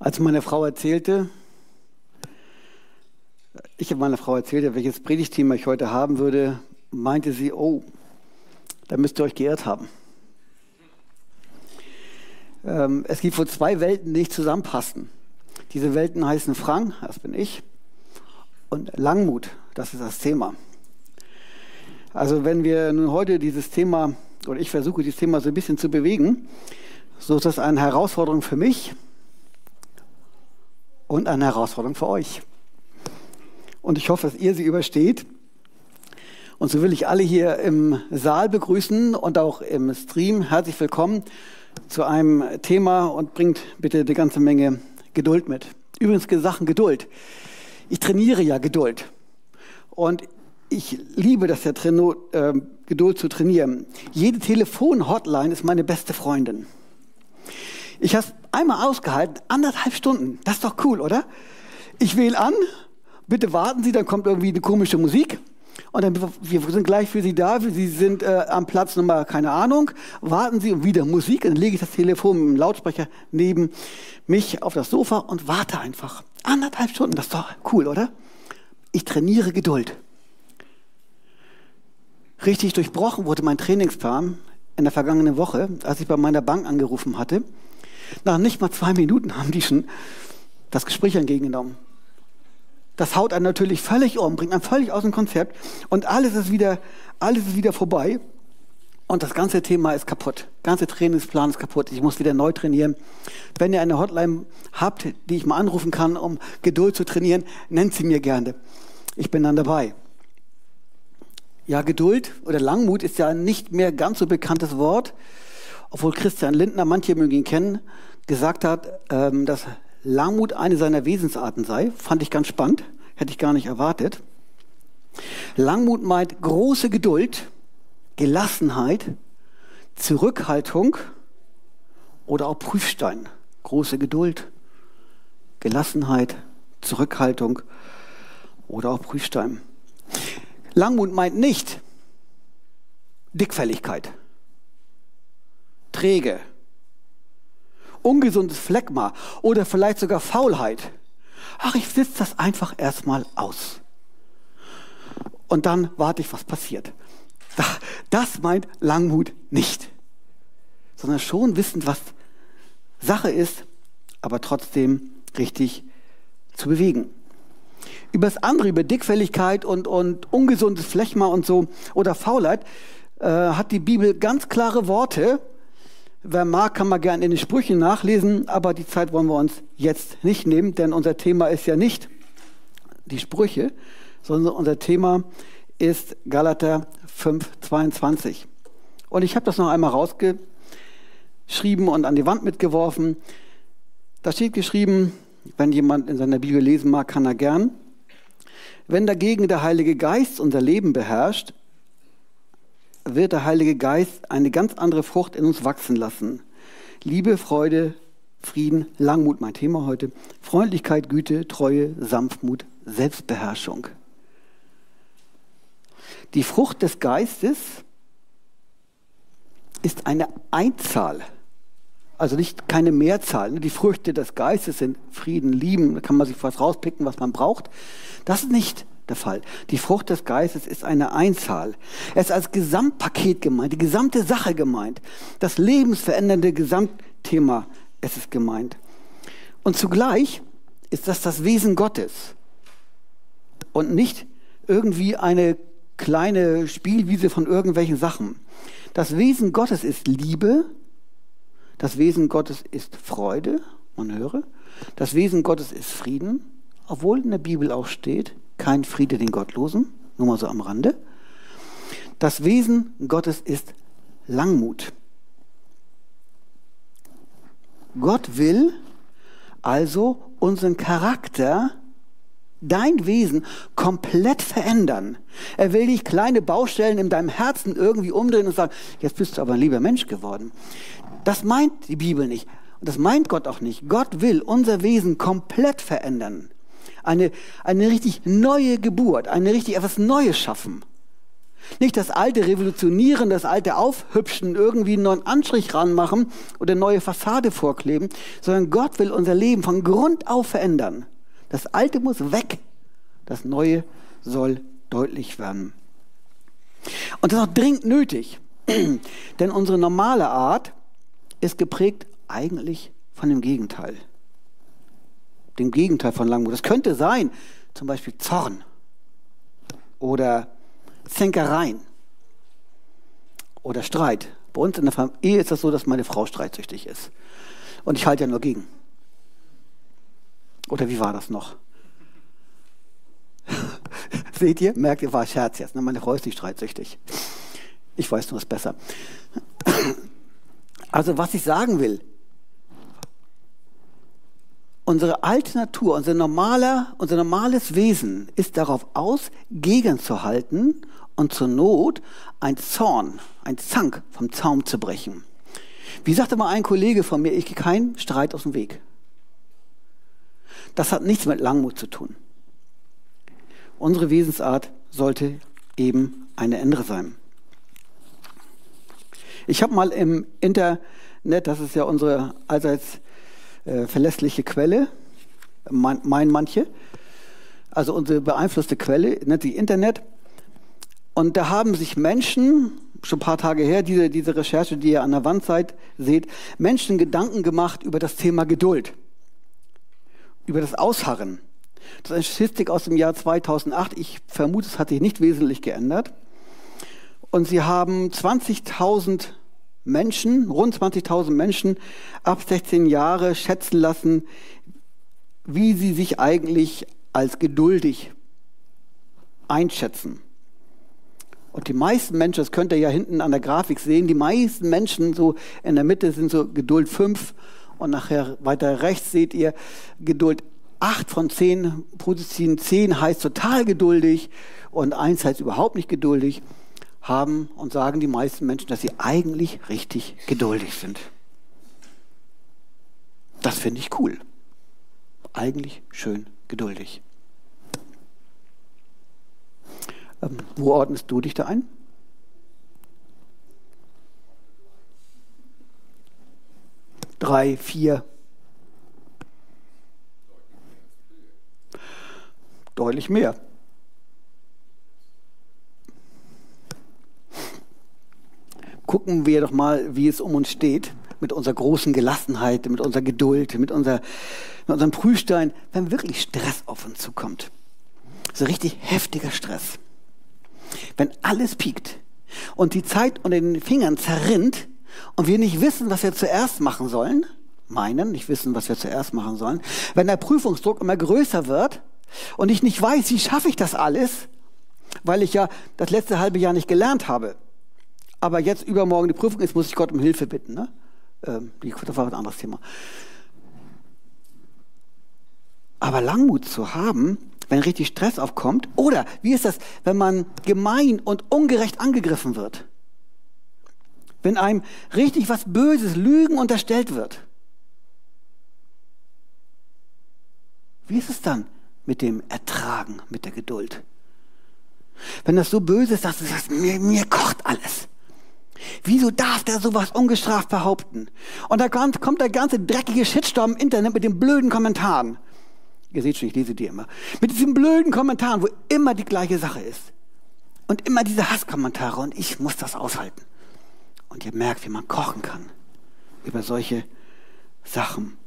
Als meine Frau erzählte, ich habe meiner Frau erzählt, welches Predigtthema ich heute haben würde, meinte sie, oh, da müsst ihr euch geirrt haben. Ähm, es gibt wohl zwei Welten, die nicht zusammenpassen. Diese Welten heißen Frank, das bin ich, und Langmut, das ist das Thema. Also wenn wir nun heute dieses Thema, oder ich versuche dieses Thema so ein bisschen zu bewegen, so ist das eine Herausforderung für mich und eine Herausforderung für euch. Und ich hoffe, dass ihr sie übersteht. Und so will ich alle hier im Saal begrüßen und auch im Stream. Herzlich willkommen zu einem Thema und bringt bitte eine ganze Menge Geduld mit. Übrigens Sachen Geduld. Ich trainiere ja Geduld. Und ich liebe das ja, äh, Geduld zu trainieren. Jede Telefon-Hotline ist meine beste Freundin. Ich habe einmal ausgehalten, anderthalb Stunden. Das ist doch cool, oder? Ich wähle an, bitte warten Sie, dann kommt irgendwie eine komische Musik. Und dann, wir sind gleich für Sie da, Sie sind äh, am Platz Nummer, keine Ahnung, warten Sie und wieder Musik. Und dann lege ich das Telefon mit dem Lautsprecher neben mich auf das Sofa und warte einfach. Anderthalb Stunden, das ist doch cool, oder? Ich trainiere Geduld. Richtig durchbrochen wurde mein Trainingsplan in der vergangenen Woche, als ich bei meiner Bank angerufen hatte. Nach nicht mal zwei Minuten haben die schon das Gespräch entgegengenommen. Das haut einen natürlich völlig um, bringt einen völlig aus dem Konzept und alles ist wieder, alles ist wieder vorbei und das ganze Thema ist kaputt. Der ganze Trainingsplan ist kaputt. Ich muss wieder neu trainieren. Wenn ihr eine Hotline habt, die ich mal anrufen kann, um Geduld zu trainieren, nennt sie mir gerne. Ich bin dann dabei. Ja, Geduld oder Langmut ist ja ein nicht mehr ganz so bekanntes Wort obwohl Christian Lindner, manche mögen ihn kennen, gesagt hat, ähm, dass Langmut eine seiner Wesensarten sei. Fand ich ganz spannend, hätte ich gar nicht erwartet. Langmut meint große Geduld, Gelassenheit, Zurückhaltung oder auch Prüfstein. Große Geduld, Gelassenheit, Zurückhaltung oder auch Prüfstein. Langmut meint nicht Dickfälligkeit träge. Ungesundes Phlegma oder vielleicht sogar Faulheit. Ach, ich sitze das einfach erstmal aus. Und dann warte ich, was passiert. Das meint Langmut nicht. Sondern schon wissend, was Sache ist, aber trotzdem richtig zu bewegen. Über das andere, über Dickfälligkeit und, und ungesundes Phlegma und so oder Faulheit, äh, hat die Bibel ganz klare Worte Wer mag, kann mal gerne in den Sprüchen nachlesen, aber die Zeit wollen wir uns jetzt nicht nehmen, denn unser Thema ist ja nicht die Sprüche, sondern unser Thema ist Galater 5,22. Und ich habe das noch einmal rausgeschrieben und an die Wand mitgeworfen. Da steht geschrieben, wenn jemand in seiner Bibel lesen mag, kann er gern. Wenn dagegen der Heilige Geist unser Leben beherrscht, wird der Heilige Geist eine ganz andere Frucht in uns wachsen lassen. Liebe, Freude, Frieden, Langmut, mein Thema heute. Freundlichkeit, Güte, Treue, Sanftmut, Selbstbeherrschung. Die Frucht des Geistes ist eine Einzahl, also nicht keine Mehrzahl. Die Früchte des Geistes sind Frieden, Lieben, da kann man sich was rauspicken, was man braucht. Das ist nicht der Fall. Die Frucht des Geistes ist eine Einzahl. Er ist als Gesamtpaket gemeint, die gesamte Sache gemeint. Das lebensverändernde Gesamtthema ist es gemeint. Und zugleich ist das das Wesen Gottes und nicht irgendwie eine kleine Spielwiese von irgendwelchen Sachen. Das Wesen Gottes ist Liebe, das Wesen Gottes ist Freude, man höre, das Wesen Gottes ist Frieden, obwohl in der Bibel auch steht, kein Friede den Gottlosen, nur mal so am Rande. Das Wesen Gottes ist Langmut. Gott will also unseren Charakter, dein Wesen komplett verändern. Er will dich kleine Baustellen in deinem Herzen irgendwie umdrehen und sagen, jetzt bist du aber ein lieber Mensch geworden. Das meint die Bibel nicht. Und das meint Gott auch nicht. Gott will unser Wesen komplett verändern eine, eine richtig neue Geburt, eine richtig etwas Neues schaffen. Nicht das Alte revolutionieren, das Alte aufhübschen, irgendwie einen neuen Anstrich ranmachen oder eine neue Fassade vorkleben, sondern Gott will unser Leben von Grund auf verändern. Das Alte muss weg, das Neue soll deutlich werden. Und das ist auch dringend nötig, denn unsere normale Art ist geprägt eigentlich von dem Gegenteil. Dem Gegenteil von Langmut. Das könnte sein, zum Beispiel Zorn oder Zänkereien oder Streit. Bei uns in der Familie ist das so, dass meine Frau streitsüchtig ist. Und ich halte ja nur gegen. Oder wie war das noch? Seht ihr? Merkt ihr, war Scherz jetzt. Ne? Meine Frau ist nicht streitsüchtig. Ich weiß nur es besser. Also was ich sagen will, unsere alte Natur, unser, normaler, unser normales Wesen ist darauf aus, gegenzuhalten und zur Not ein Zorn, ein Zank vom Zaum zu brechen. Wie sagte mal ein Kollege von mir, ich gehe keinen Streit aus dem Weg. Das hat nichts mit Langmut zu tun. Unsere Wesensart sollte eben eine andere sein. Ich habe mal im Internet, das ist ja unsere allseits äh, verlässliche Quelle, mein, mein manche, also unsere beeinflusste Quelle, nennt sich Internet. Und da haben sich Menschen, schon ein paar Tage her, diese, diese Recherche, die ihr an der Wand seid, seht, Menschen Gedanken gemacht über das Thema Geduld, über das Ausharren. Das ist eine Statistik aus dem Jahr 2008. Ich vermute, es hat sich nicht wesentlich geändert. Und sie haben 20.000 Menschen, rund 20.000 Menschen ab 16 Jahre schätzen lassen, wie sie sich eigentlich als geduldig einschätzen. Und die meisten Menschen, das könnt ihr ja hinten an der Grafik sehen, die meisten Menschen so in der Mitte sind so Geduld 5 und nachher weiter rechts seht ihr Geduld acht von zehn Positiven, zehn heißt total geduldig und eins heißt überhaupt nicht geduldig, haben und sagen die meisten Menschen, dass sie eigentlich richtig geduldig sind. Das finde ich cool. Eigentlich schön geduldig. Ähm, wo ordnest du dich da ein? Drei, vier, deutlich mehr. Gucken wir doch mal, wie es um uns steht, mit unserer großen Gelassenheit, mit unserer Geduld, mit, unser, mit unserem Prüfstein, wenn wirklich Stress auf uns zukommt. So richtig heftiger Stress. Wenn alles piekt und die Zeit unter den Fingern zerrinnt und wir nicht wissen, was wir zuerst machen sollen, meinen, nicht wissen, was wir zuerst machen sollen, wenn der Prüfungsdruck immer größer wird und ich nicht weiß, wie schaffe ich das alles, weil ich ja das letzte halbe Jahr nicht gelernt habe. Aber jetzt übermorgen die Prüfung ist, muss ich Gott um Hilfe bitten. Ne? Ähm, das war ein anderes Thema. Aber Langmut zu haben, wenn richtig Stress aufkommt, oder wie ist das, wenn man gemein und ungerecht angegriffen wird? Wenn einem richtig was Böses, Lügen unterstellt wird. Wie ist es dann? mit dem Ertragen, mit der Geduld. Wenn das so böse ist, dass du mir, mir kocht alles. Wieso darf der sowas ungestraft behaupten? Und da kommt der ganze dreckige Shitstorm im Internet mit den blöden Kommentaren. Ihr seht schon, ich lese die immer. Mit diesen blöden Kommentaren, wo immer die gleiche Sache ist. Und immer diese Hasskommentare. Und ich muss das aushalten. Und ihr merkt, wie man kochen kann über solche Sachen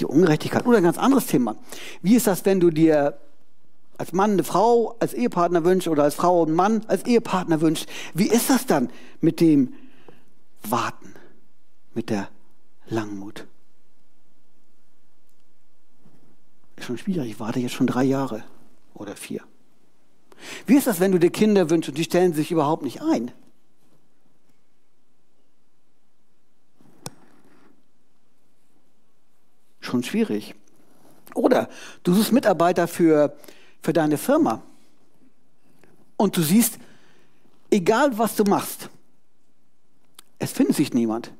die Ungerechtigkeit. Oder ein ganz anderes Thema. Wie ist das, wenn du dir als Mann eine Frau als Ehepartner wünschst oder als Frau einen Mann als Ehepartner wünschst? Wie ist das dann mit dem Warten, mit der Langmut? Ist schon schwierig. Ich warte jetzt schon drei Jahre oder vier. Wie ist das, wenn du dir Kinder wünschst und die stellen sich überhaupt nicht ein? schon schwierig. Oder du suchst Mitarbeiter für, für deine Firma und du siehst, egal was du machst, es findet sich niemand.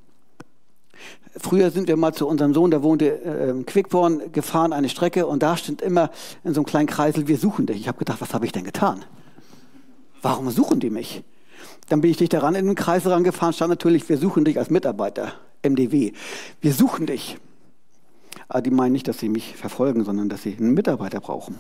Früher sind wir mal zu unserem Sohn, der wohnte äh, in Quickborn, gefahren eine Strecke und da stand immer in so einem kleinen Kreisel, wir suchen dich. Ich habe gedacht, was habe ich denn getan? Warum suchen die mich? Dann bin ich dich daran in den Kreis rangefahren, stand natürlich, wir suchen dich als Mitarbeiter, MDW. Wir suchen dich. Aber die meinen nicht, dass sie mich verfolgen, sondern dass sie einen Mitarbeiter brauchen.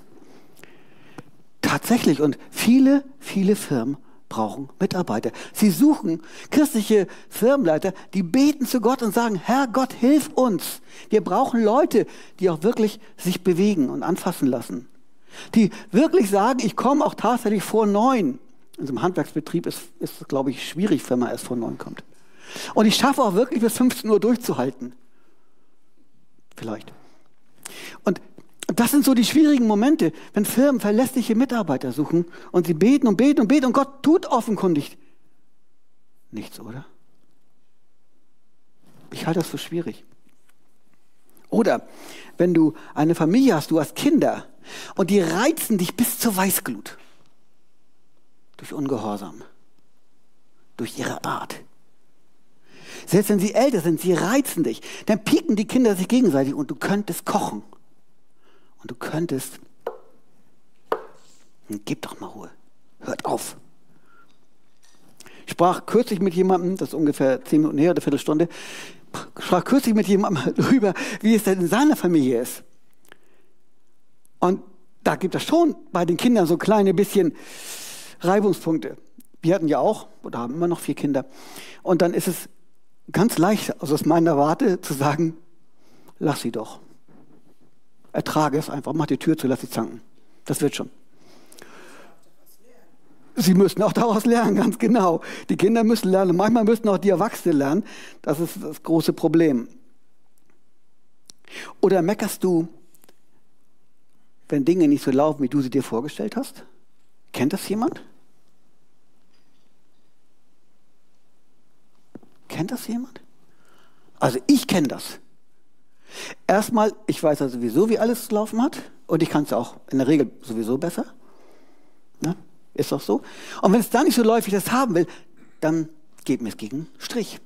Tatsächlich, und viele, viele Firmen brauchen Mitarbeiter. Sie suchen christliche Firmenleiter, die beten zu Gott und sagen, Herr Gott, hilf uns. Wir brauchen Leute, die auch wirklich sich bewegen und anfassen lassen. Die wirklich sagen, ich komme auch tatsächlich vor neun. In so einem Handwerksbetrieb ist es, glaube ich, schwierig, wenn man erst vor neun kommt. Und ich schaffe auch wirklich bis 15 Uhr durchzuhalten. Vielleicht. Und das sind so die schwierigen Momente, wenn Firmen verlässliche Mitarbeiter suchen und sie beten und beten und beten und Gott tut offenkundig nichts, oder? Ich halte das für schwierig. Oder wenn du eine Familie hast, du hast Kinder und die reizen dich bis zur Weißglut durch Ungehorsam, durch ihre Art. Selbst wenn sie älter sind, sie reizen dich, dann pieken die Kinder sich gegenseitig und du könntest kochen. Und du könntest, gib doch mal Ruhe, hört auf. Ich sprach kürzlich mit jemandem, das ist ungefähr zehn Minuten her, eine Viertelstunde, sprach kürzlich mit jemandem darüber, wie es denn in seiner Familie ist. Und da gibt es schon bei den Kindern so kleine bisschen Reibungspunkte. Wir hatten ja auch, oder haben immer noch vier Kinder. Und dann ist es ganz leicht, also aus meiner Warte, zu sagen, lass sie doch. Ertrage es einfach, mach die Tür zu, lass sie zanken. Das wird schon. Sie müssen auch daraus lernen, ganz genau. Die Kinder müssen lernen. Manchmal müssen auch die Erwachsenen lernen. Das ist das große Problem. Oder meckerst du, wenn Dinge nicht so laufen, wie du sie dir vorgestellt hast? Kennt das jemand? Kennt das jemand? Also ich kenne das. Erstmal, ich weiß ja sowieso, wie alles zu laufen hat und ich kann es auch in der Regel sowieso besser. Ne? Ist doch so. Und wenn es dann nicht so läuft, wie ich das haben will, dann geht mir es gegen Strich.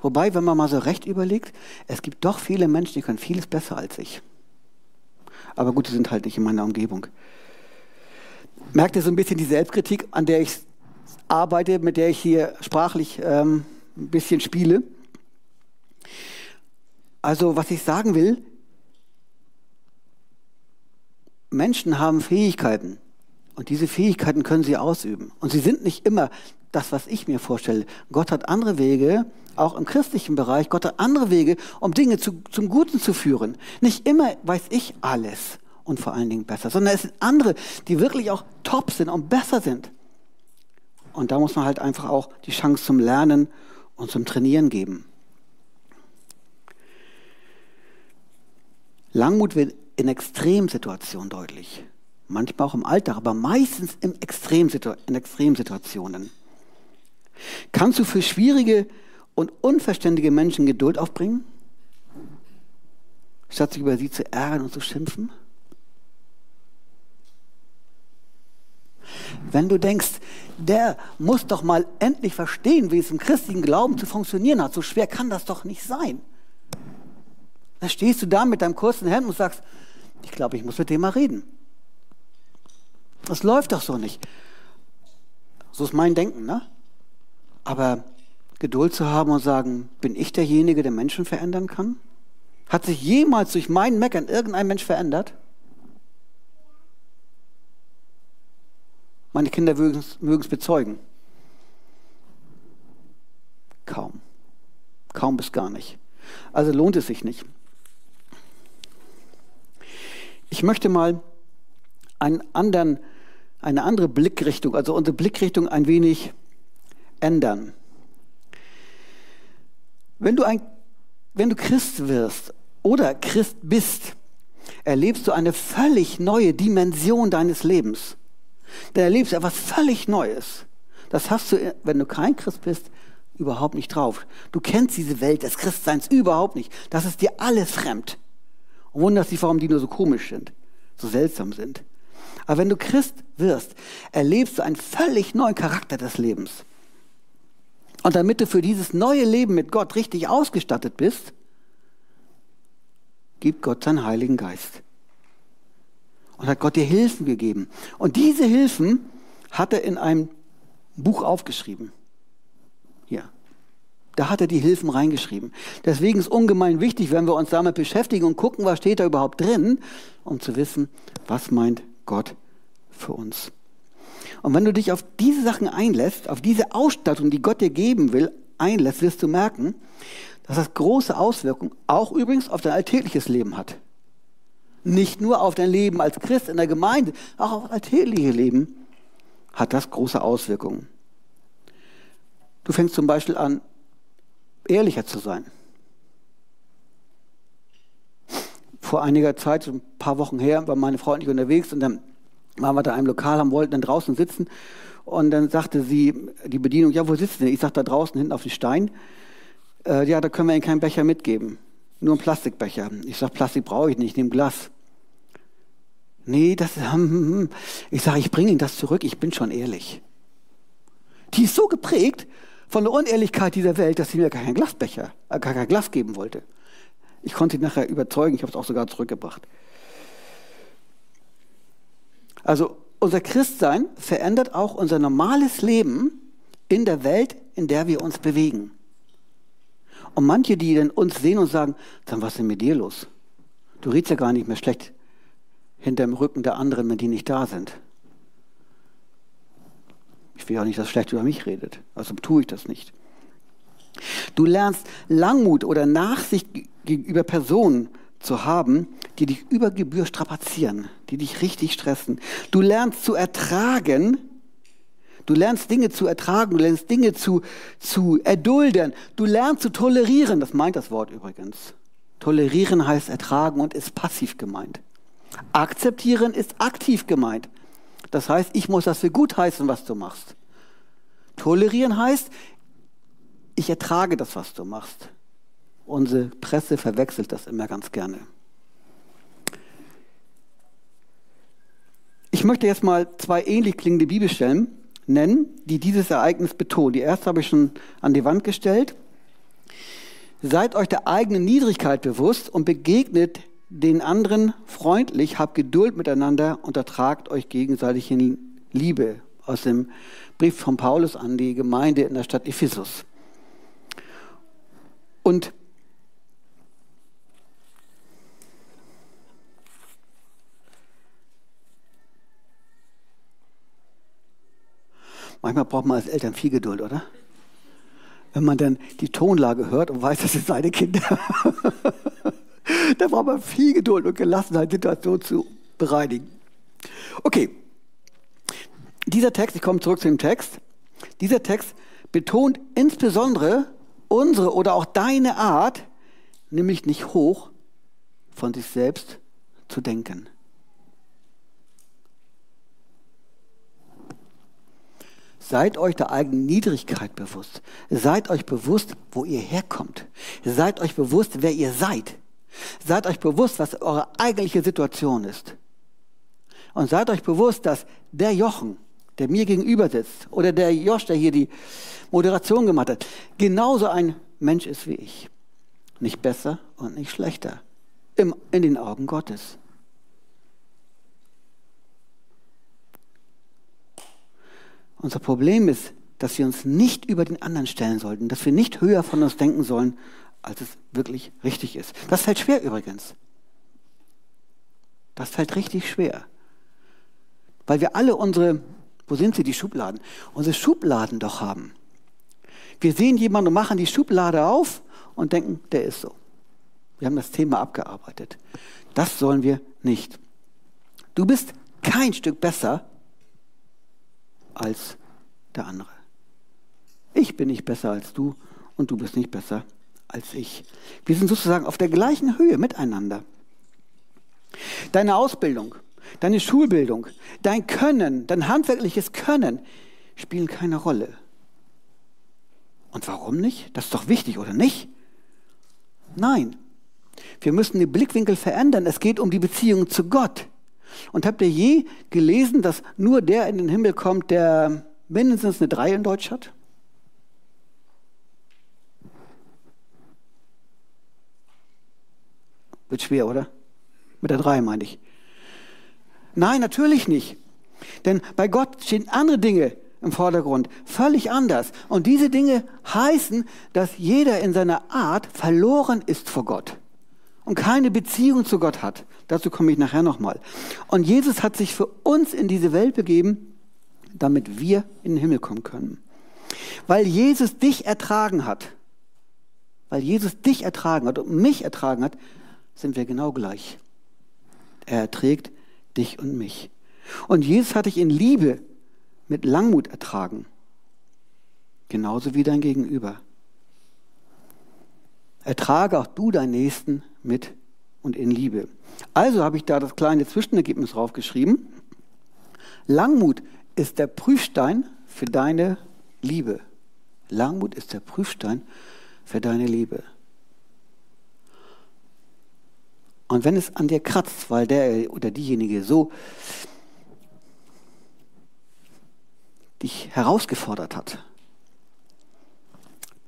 Wobei, wenn man mal so recht überlegt, es gibt doch viele Menschen, die können vieles besser als ich. Aber gut, die sind halt nicht in meiner Umgebung. Merkt ihr so ein bisschen die Selbstkritik, an der ich arbeite, mit der ich hier sprachlich ähm, ein bisschen spiele. Also was ich sagen will, Menschen haben Fähigkeiten und diese Fähigkeiten können sie ausüben. Und sie sind nicht immer das, was ich mir vorstelle. Gott hat andere Wege, auch im christlichen Bereich, Gott hat andere Wege, um Dinge zu, zum Guten zu führen. Nicht immer weiß ich alles und vor allen Dingen besser, sondern es sind andere, die wirklich auch top sind und besser sind. Und da muss man halt einfach auch die Chance zum Lernen und zum Trainieren geben. Langmut wird in Extremsituationen deutlich. Manchmal auch im Alltag, aber meistens in, Extremsitu in Extremsituationen. Kannst du für schwierige und unverständige Menschen Geduld aufbringen, statt sich über sie zu ärgern und zu schimpfen? Wenn du denkst, der muss doch mal endlich verstehen, wie es im christlichen Glauben zu funktionieren hat, so schwer kann das doch nicht sein. Dann stehst du da mit deinem kurzen Hemd und sagst, ich glaube, ich muss mit dem mal reden. Das läuft doch so nicht. So ist mein Denken, ne? Aber Geduld zu haben und sagen, bin ich derjenige, der Menschen verändern kann? Hat sich jemals durch mein Meckern irgendein Mensch verändert? Meine Kinder mögen es bezeugen. Kaum. Kaum bis gar nicht. Also lohnt es sich nicht. Ich möchte mal einen anderen, eine andere Blickrichtung, also unsere Blickrichtung ein wenig ändern. Wenn du, ein, wenn du Christ wirst oder Christ bist, erlebst du eine völlig neue Dimension deines Lebens. Dann erlebst du etwas völlig Neues. Das hast du, wenn du kein Christ bist, überhaupt nicht drauf. Du kennst diese Welt des Christseins überhaupt nicht. Das ist dir alles fremd. Und wunderst dich, warum die nur so komisch sind, so seltsam sind. Aber wenn du Christ wirst, erlebst du einen völlig neuen Charakter des Lebens. Und damit du für dieses neue Leben mit Gott richtig ausgestattet bist, gibt Gott seinen Heiligen Geist. Und hat Gott dir Hilfen gegeben. Und diese Hilfen hat er in einem Buch aufgeschrieben. Da hat er die Hilfen reingeschrieben. Deswegen ist ungemein wichtig, wenn wir uns damit beschäftigen und gucken, was steht da überhaupt drin, um zu wissen, was meint Gott für uns. Und wenn du dich auf diese Sachen einlässt, auf diese Ausstattung, die Gott dir geben will, einlässt, wirst du merken, dass das große Auswirkungen auch übrigens auf dein alltägliches Leben hat. Nicht nur auf dein Leben als Christ in der Gemeinde, auch auf das alltägliche Leben hat das große Auswirkungen. Du fängst zum Beispiel an, ehrlicher zu sein. Vor einiger Zeit, ein paar Wochen her, war meine Frau und unterwegs und dann waren wir da in einem Lokal, haben wollten dann draußen sitzen und dann sagte sie, die Bedienung, ja, wo sitzt denn? Ich sagte, da draußen hinten auf dem Stein. Äh, ja, da können wir Ihnen keinen Becher mitgeben. Nur einen Plastikbecher. Ich sage, Plastik brauche ich nicht, ich nehme Glas. Nee, das, hm, ich sage, ich bringe Ihnen das zurück, ich bin schon ehrlich. Die ist so geprägt von der Unehrlichkeit dieser Welt, dass sie mir gar keinen Glasbecher, äh, gar kein Glas geben wollte. Ich konnte sie nachher überzeugen, ich habe es auch sogar zurückgebracht. Also unser Christsein verändert auch unser normales Leben in der Welt, in der wir uns bewegen. Und manche, die dann uns sehen und sagen, dann was ist denn mit dir los? Du redest ja gar nicht mehr schlecht hinter dem Rücken der anderen, wenn die nicht da sind. Ich will auch nicht, dass schlecht über mich redet. Also tue ich das nicht. Du lernst Langmut oder Nachsicht gegenüber Personen zu haben, die dich über Gebühr strapazieren, die dich richtig stressen. Du lernst zu ertragen, du lernst Dinge zu ertragen, du lernst Dinge zu, zu erdulden, du lernst zu tolerieren, das meint das Wort übrigens. Tolerieren heißt ertragen und ist passiv gemeint. Akzeptieren ist aktiv gemeint. Das heißt, ich muss das für gut heißen, was du machst. Tolerieren heißt, ich ertrage das, was du machst. Unsere Presse verwechselt das immer ganz gerne. Ich möchte jetzt mal zwei ähnlich klingende Bibelstellen nennen, die dieses Ereignis betonen. Die erste habe ich schon an die Wand gestellt. Seid euch der eigenen Niedrigkeit bewusst und begegnet den anderen freundlich, habt Geduld miteinander und ertragt euch gegenseitig in Liebe. Aus dem Brief von Paulus an die Gemeinde in der Stadt Ephesus. Und Manchmal braucht man als Eltern viel Geduld, oder? Wenn man dann die Tonlage hört und weiß, das sind seine Kinder. da braucht man viel Geduld und Gelassenheit, Situation zu bereinigen. Okay. Dieser Text, ich komme zurück zu dem Text. Dieser Text betont insbesondere unsere oder auch deine Art, nämlich nicht hoch von sich selbst zu denken. Seid euch der eigenen Niedrigkeit bewusst. Seid euch bewusst, wo ihr herkommt. Seid euch bewusst, wer ihr seid. Seid euch bewusst, was eure eigentliche Situation ist. Und seid euch bewusst, dass der Jochen, der mir gegenüber sitzt, oder der Josch, der hier die Moderation gemacht hat, genauso ein Mensch ist wie ich. Nicht besser und nicht schlechter. Im, in den Augen Gottes. Unser Problem ist, dass wir uns nicht über den anderen stellen sollten, dass wir nicht höher von uns denken sollen, als es wirklich richtig ist. Das fällt schwer übrigens. Das fällt richtig schwer. Weil wir alle unsere, wo sind sie, die Schubladen? Unsere Schubladen doch haben. Wir sehen jemanden und machen die Schublade auf und denken, der ist so. Wir haben das Thema abgearbeitet. Das sollen wir nicht. Du bist kein Stück besser als der andere. Ich bin nicht besser als du und du bist nicht besser als ich. Wir sind sozusagen auf der gleichen Höhe miteinander. Deine Ausbildung, deine Schulbildung, dein Können, dein handwerkliches Können spielen keine Rolle. Und warum nicht? Das ist doch wichtig, oder nicht? Nein. Wir müssen den Blickwinkel verändern. Es geht um die Beziehung zu Gott. Und habt ihr je gelesen, dass nur der in den Himmel kommt, der mindestens eine 3 in Deutsch hat? Wird schwer, oder? Mit der drei meine ich. Nein, natürlich nicht. Denn bei Gott stehen andere Dinge im Vordergrund, völlig anders. Und diese Dinge heißen, dass jeder in seiner Art verloren ist vor Gott und keine Beziehung zu Gott hat. Dazu komme ich nachher nochmal. Und Jesus hat sich für uns in diese Welt begeben, damit wir in den Himmel kommen können. Weil Jesus dich ertragen hat, weil Jesus dich ertragen hat und mich ertragen hat, sind wir genau gleich. Er erträgt dich und mich. Und Jesus hat dich in Liebe mit Langmut ertragen. Genauso wie dein Gegenüber. Ertrage auch du deinen Nächsten mit und in Liebe. Also habe ich da das kleine Zwischenergebnis draufgeschrieben. Langmut ist der Prüfstein für deine Liebe. Langmut ist der Prüfstein für deine Liebe. Und wenn es an dir kratzt, weil der oder diejenige so dich herausgefordert hat,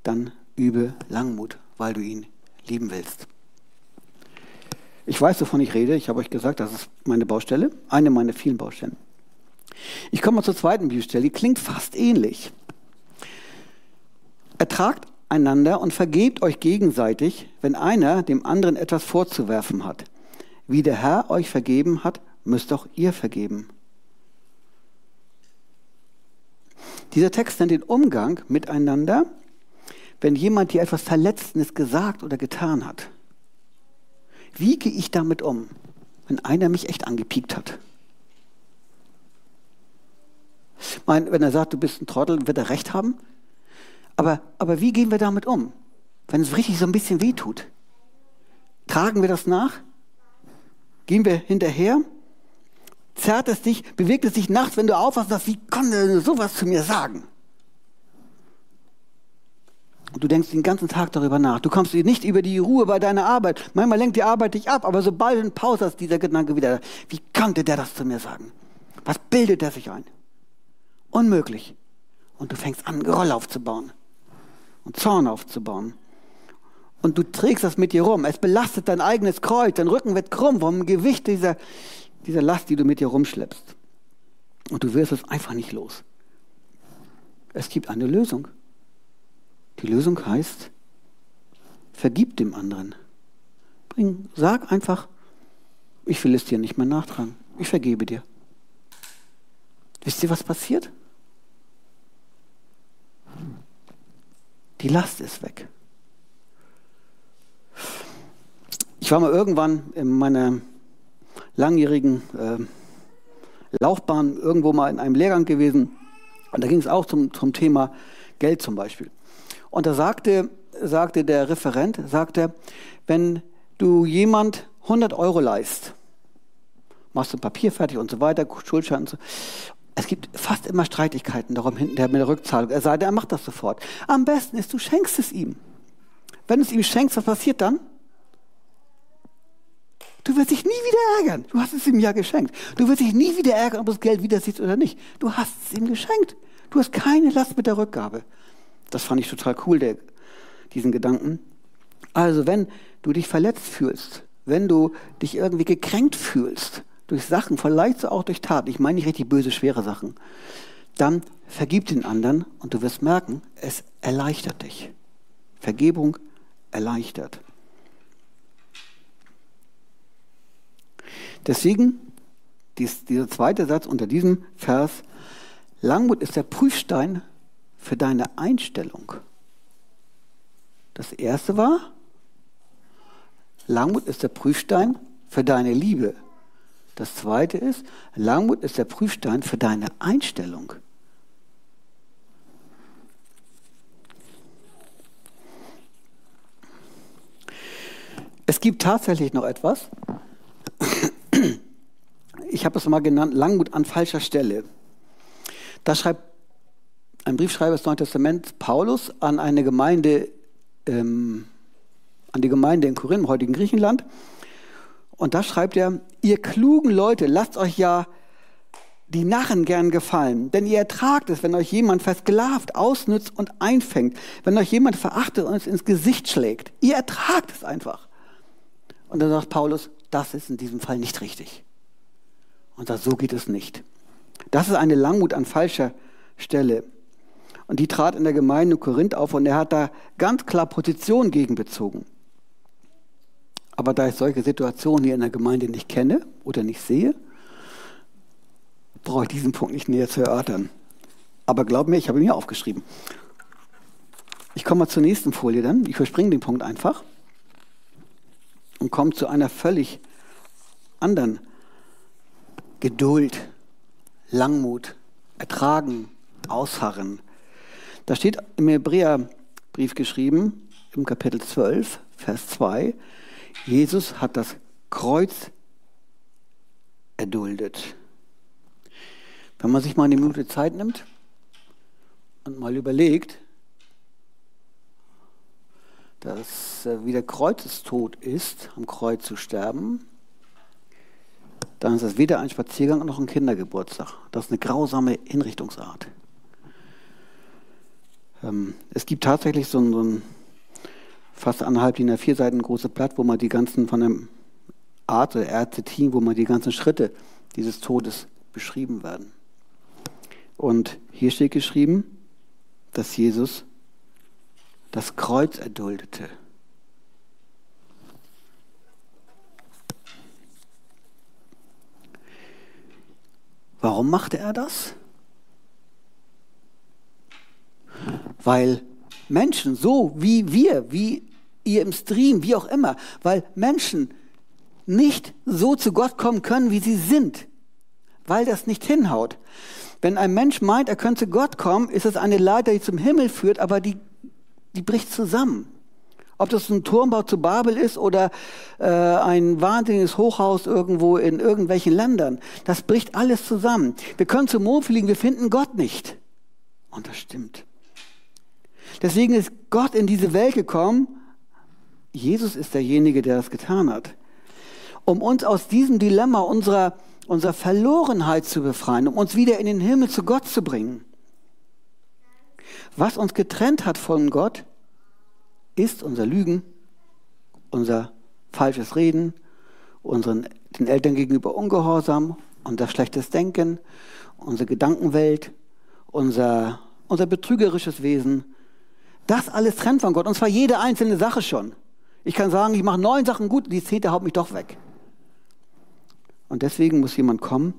dann übe Langmut, weil du ihn lieben willst. Ich weiß, wovon ich rede. Ich habe euch gesagt, das ist meine Baustelle, eine meiner vielen Baustellen. Ich komme mal zur zweiten Bibelstelle, die klingt fast ähnlich. Ertragt einander und vergebt euch gegenseitig, wenn einer dem anderen etwas vorzuwerfen hat. Wie der Herr euch vergeben hat, müsst auch ihr vergeben. Dieser Text nennt den Umgang miteinander, wenn jemand dir etwas Verletzendes gesagt oder getan hat. Wie gehe ich damit um, wenn einer mich echt angepiekt hat? Meine, wenn er sagt, du bist ein Trottel, wird er recht haben? Aber, aber wie gehen wir damit um, wenn es richtig so ein bisschen wehtut? Tragen wir das nach? Gehen wir hinterher? Zerrt es dich, bewegt es dich nachts, wenn du aufwachst und sagst, wie kann er sowas zu mir sagen? Und du denkst den ganzen Tag darüber nach. Du kommst nicht über die Ruhe bei deiner Arbeit. Manchmal lenkt die Arbeit dich ab, aber sobald du eine Pause hast, dieser Gedanke wieder, wie konnte der das zu mir sagen? Was bildet der sich ein? Unmöglich. Und du fängst an, Groll aufzubauen und Zorn aufzubauen. Und du trägst das mit dir rum. Es belastet dein eigenes Kreuz. Dein Rücken wird krumm vom Gewicht dieser, dieser Last, die du mit dir rumschleppst. Und du wirst es einfach nicht los. Es gibt eine Lösung. Die Lösung heißt, vergib dem anderen. Bring, sag einfach, ich will es dir nicht mehr nachtragen. Ich vergebe dir. Wisst ihr, was passiert? Die Last ist weg. Ich war mal irgendwann in meiner langjährigen äh, Laufbahn irgendwo mal in einem Lehrgang gewesen und da ging es auch zum, zum Thema Geld zum Beispiel. Und da sagte, sagte der Referent, sagte, wenn du jemand 100 Euro leist, machst du Papier fertig und so weiter, Schuldschein und so, es gibt fast immer Streitigkeiten darum hinten mit der Rückzahlung. Er denn, er macht das sofort. Am besten ist, du schenkst es ihm. Wenn du es ihm schenkst, was passiert dann? Du wirst dich nie wieder ärgern. Du hast es ihm ja geschenkt. Du wirst dich nie wieder ärgern, ob du das Geld wieder siehst oder nicht. Du hast es ihm geschenkt. Du hast keine Last mit der Rückgabe. Das fand ich total cool, der, diesen Gedanken. Also, wenn du dich verletzt fühlst, wenn du dich irgendwie gekränkt fühlst, durch Sachen, vielleicht auch durch Taten, ich meine nicht richtig böse, schwere Sachen, dann vergib den anderen und du wirst merken, es erleichtert dich. Vergebung erleichtert. Deswegen dies, dieser zweite Satz unter diesem Vers, Langmut ist der Prüfstein für deine Einstellung. Das erste war, Langmut ist der Prüfstein für deine Liebe. Das zweite ist, Langmut ist der Prüfstein für deine Einstellung. Es gibt tatsächlich noch etwas. Ich habe es mal genannt, Langmut an falscher Stelle. Da schreibt ein Briefschreiber des Neuen Testaments, Paulus, an eine Gemeinde, ähm, an die Gemeinde in Korinth, im heutigen Griechenland. Und da schreibt er, ihr klugen Leute, lasst euch ja die Narren gern gefallen, denn ihr ertragt es, wenn euch jemand versklavt, ausnützt und einfängt, wenn euch jemand verachtet und es ins Gesicht schlägt. Ihr ertragt es einfach. Und dann sagt Paulus, das ist in diesem Fall nicht richtig. Und sagt, so geht es nicht. Das ist eine Langmut an falscher Stelle. Und die trat in der Gemeinde in Korinth auf und er hat da ganz klar Position gegen bezogen. Aber da ich solche Situationen hier in der Gemeinde nicht kenne oder nicht sehe, brauche ich diesen Punkt nicht näher zu erörtern. Aber glaub mir, ich habe ihn mir aufgeschrieben. Ich komme mal zur nächsten Folie dann. Ich überspringe den Punkt einfach und komme zu einer völlig anderen Geduld, Langmut, Ertragen, Ausharren. Da steht im Hebräerbrief geschrieben, im Kapitel 12, Vers 2, Jesus hat das Kreuz erduldet. Wenn man sich mal eine Minute Zeit nimmt und mal überlegt, dass wie der Kreuzestod ist, am Kreuz zu sterben, dann ist das weder ein Spaziergang noch ein Kindergeburtstag. Das ist eine grausame Hinrichtungsart. Ähm, es gibt tatsächlich so ein, so ein fast anderthalb DIN A4 Seiten großes Blatt, wo man die ganzen von einem Arzt oder Ärzte-Team, wo man die ganzen Schritte dieses Todes beschrieben werden. Und hier steht geschrieben, dass Jesus das Kreuz erduldete. Warum machte er das? Weil Menschen so wie wir, wie ihr im Stream, wie auch immer, weil Menschen nicht so zu Gott kommen können, wie sie sind, weil das nicht hinhaut. Wenn ein Mensch meint, er könnte zu Gott kommen, ist es eine Leiter, die zum Himmel führt, aber die die bricht zusammen. Ob das ein Turmbau zu Babel ist oder äh, ein wahnsinniges Hochhaus irgendwo in irgendwelchen Ländern, das bricht alles zusammen. Wir können zum Mond fliegen, wir finden Gott nicht. Und das stimmt. Deswegen ist Gott in diese Welt gekommen. Jesus ist derjenige, der das getan hat. Um uns aus diesem Dilemma unserer, unserer Verlorenheit zu befreien, um uns wieder in den Himmel zu Gott zu bringen. Was uns getrennt hat von Gott, ist unser Lügen, unser falsches Reden, unseren, den Eltern gegenüber Ungehorsam, unser schlechtes Denken, unsere Gedankenwelt, unser, unser betrügerisches Wesen. Das alles trennt von Gott. Und zwar jede einzelne Sache schon. Ich kann sagen, ich mache neun Sachen gut, die zehnte haut mich doch weg. Und deswegen muss jemand kommen,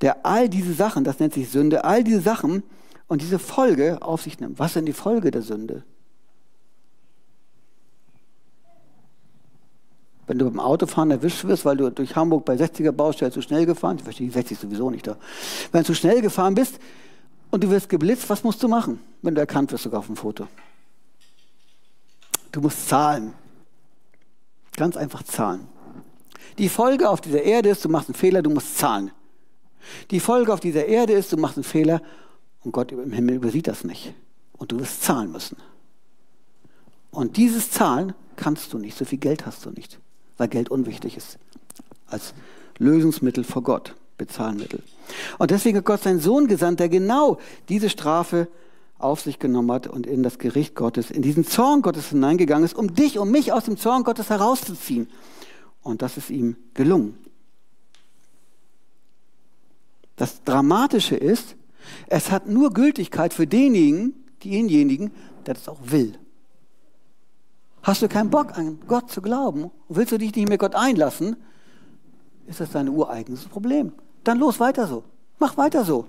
der all diese Sachen, das nennt sich Sünde, all diese Sachen und diese Folge auf sich nimmt. Was ist denn die Folge der Sünde? Wenn du beim Autofahren erwischt wirst, weil du durch Hamburg bei 60er Baustelle zu schnell gefahren bist, ich verstehe die 60 sowieso nicht da. Wenn du zu schnell gefahren bist und du wirst geblitzt, was musst du machen, wenn du erkannt wirst sogar auf dem Foto? Du musst zahlen. Ganz einfach zahlen. Die Folge auf dieser Erde ist, du machst einen Fehler, du musst zahlen. Die Folge auf dieser Erde ist, du machst einen Fehler und Gott im Himmel übersieht das nicht. Und du wirst zahlen müssen. Und dieses Zahlen kannst du nicht, so viel Geld hast du nicht, weil Geld unwichtig ist. Als Lösungsmittel vor Gott, Bezahlmittel. Und deswegen hat Gott seinen Sohn gesandt, der genau diese Strafe auf sich genommen hat und in das Gericht Gottes, in diesen Zorn Gottes hineingegangen ist, um dich und mich aus dem Zorn Gottes herauszuziehen. Und das ist ihm gelungen. Das Dramatische ist, es hat nur Gültigkeit für denjenigen, denjenigen, der das auch will. Hast du keinen Bock an Gott zu glauben? Willst du dich nicht mehr Gott einlassen? Ist das dein ureigenes Problem? Dann los weiter so. Mach weiter so.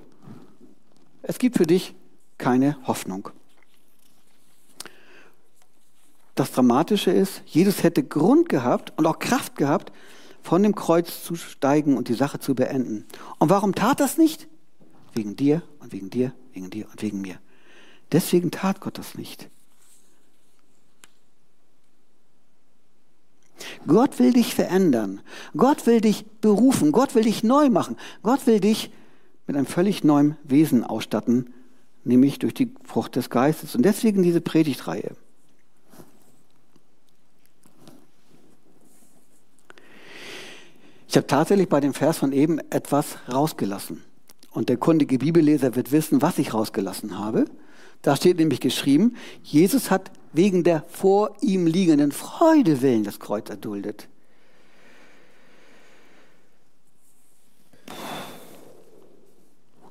Es gibt für dich keine Hoffnung. Das Dramatische ist, Jesus hätte Grund gehabt und auch Kraft gehabt, von dem Kreuz zu steigen und die Sache zu beenden. Und warum tat das nicht? Wegen dir und wegen dir, wegen dir und wegen mir. Deswegen tat Gott das nicht. Gott will dich verändern. Gott will dich berufen. Gott will dich neu machen. Gott will dich mit einem völlig neuen Wesen ausstatten, nämlich durch die Frucht des Geistes. Und deswegen diese Predigtreihe. Ich habe tatsächlich bei dem Vers von eben etwas rausgelassen. Und der kundige Bibelleser wird wissen, was ich rausgelassen habe. Da steht nämlich geschrieben, Jesus hat wegen der vor ihm liegenden Freude willen das Kreuz erduldet.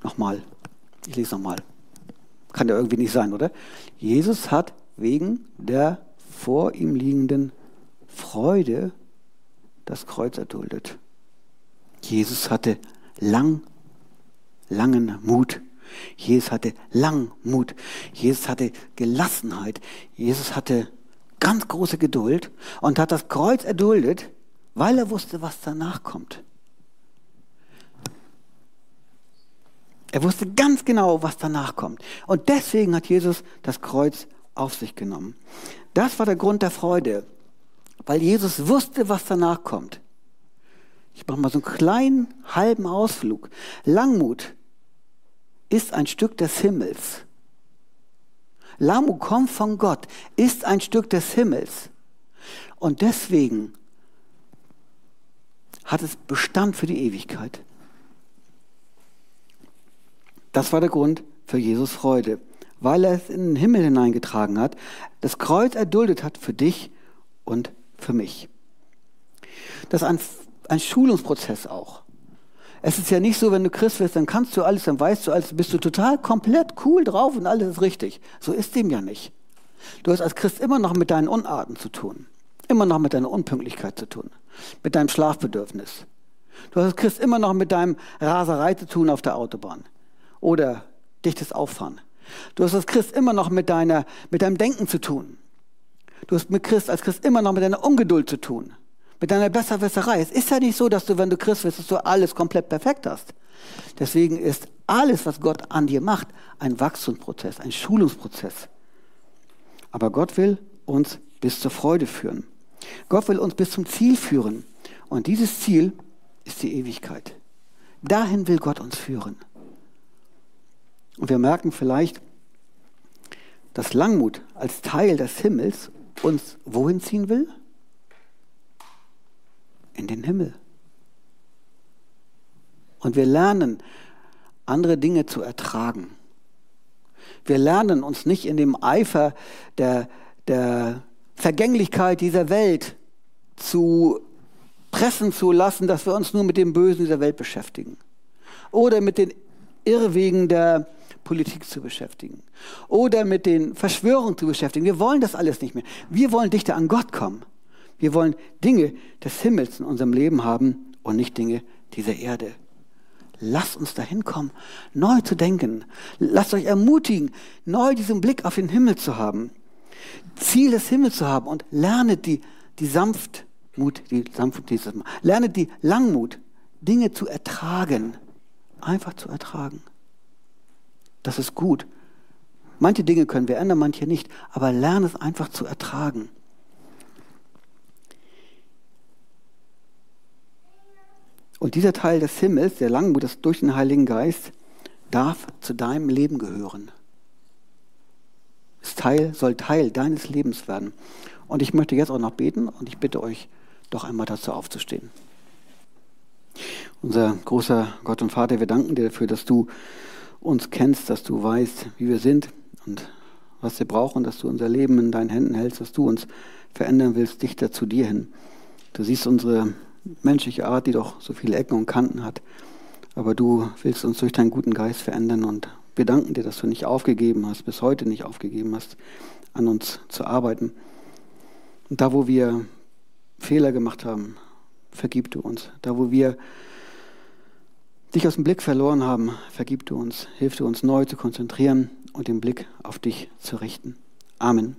Nochmal, ich lese nochmal. Kann ja irgendwie nicht sein, oder? Jesus hat wegen der vor ihm liegenden Freude das Kreuz erduldet. Jesus hatte lang, langen Mut. Jesus hatte Langmut. Jesus hatte Gelassenheit. Jesus hatte ganz große Geduld und hat das Kreuz erduldet, weil er wusste, was danach kommt. Er wusste ganz genau, was danach kommt. Und deswegen hat Jesus das Kreuz auf sich genommen. Das war der Grund der Freude, weil Jesus wusste, was danach kommt. Ich mache mal so einen kleinen halben Ausflug. Langmut ist ein Stück des Himmels. Langmut kommt von Gott, ist ein Stück des Himmels. Und deswegen hat es Bestand für die Ewigkeit. Das war der Grund für Jesus Freude, weil er es in den Himmel hineingetragen hat, das Kreuz erduldet hat für dich und für mich. Das ist ein, ein Schulungsprozess auch. Es ist ja nicht so, wenn du Christ wirst, dann kannst du alles, dann weißt du alles, bist du total komplett cool drauf und alles ist richtig. So ist dem ja nicht. Du hast als Christ immer noch mit deinen Unarten zu tun. Immer noch mit deiner Unpünktlichkeit zu tun. Mit deinem Schlafbedürfnis. Du hast als Christ immer noch mit deinem Raserei zu tun auf der Autobahn oder dichtes Auffahren. Du hast als Christ immer noch mit, deiner, mit deinem Denken zu tun. Du hast mit Christ als Christ immer noch mit deiner Ungeduld zu tun, mit deiner Besserwisserei. Es ist ja nicht so, dass du, wenn du Christ bist, dass du alles komplett perfekt hast. Deswegen ist alles, was Gott an dir macht, ein Wachstumsprozess, ein Schulungsprozess. Aber Gott will uns bis zur Freude führen. Gott will uns bis zum Ziel führen. Und dieses Ziel ist die Ewigkeit. Dahin will Gott uns führen. Und wir merken vielleicht, dass Langmut als Teil des Himmels uns wohin ziehen will? In den Himmel. Und wir lernen, andere Dinge zu ertragen. Wir lernen uns nicht in dem Eifer der, der Vergänglichkeit dieser Welt zu pressen zu lassen, dass wir uns nur mit dem Bösen dieser Welt beschäftigen. Oder mit den Irrwegen der Politik zu beschäftigen oder mit den Verschwörungen zu beschäftigen. Wir wollen das alles nicht mehr. Wir wollen dichter an Gott kommen. Wir wollen Dinge des Himmels in unserem Leben haben und nicht Dinge dieser Erde. Lasst uns dahin kommen, neu zu denken. Lasst euch ermutigen, neu diesen Blick auf den Himmel zu haben. Ziel des Himmels zu haben und lernet die, die Sanftmut, die Sanftmut dieses Mal. Lernet die Langmut, Dinge zu ertragen. Einfach zu ertragen. Das ist gut. Manche Dinge können wir ändern, manche nicht, aber lerne es einfach zu ertragen. Und dieser Teil des Himmels, der Langmut, das durch den Heiligen Geist, darf zu deinem Leben gehören. Es Teil, soll Teil deines Lebens werden. Und ich möchte jetzt auch noch beten und ich bitte euch, doch einmal dazu aufzustehen. Unser großer Gott und Vater, wir danken dir dafür, dass du uns kennst, dass du weißt, wie wir sind und was wir brauchen, dass du unser Leben in deinen Händen hältst, dass du uns verändern willst, dichter zu dir hin. Du siehst unsere menschliche Art, die doch so viele Ecken und Kanten hat, aber du willst uns durch deinen guten Geist verändern und wir danken dir, dass du nicht aufgegeben hast, bis heute nicht aufgegeben hast, an uns zu arbeiten. Und da, wo wir Fehler gemacht haben, vergib du uns. Da, wo wir dich aus dem Blick verloren haben, vergib du uns, hilf du uns neu zu konzentrieren und den Blick auf dich zu richten. Amen.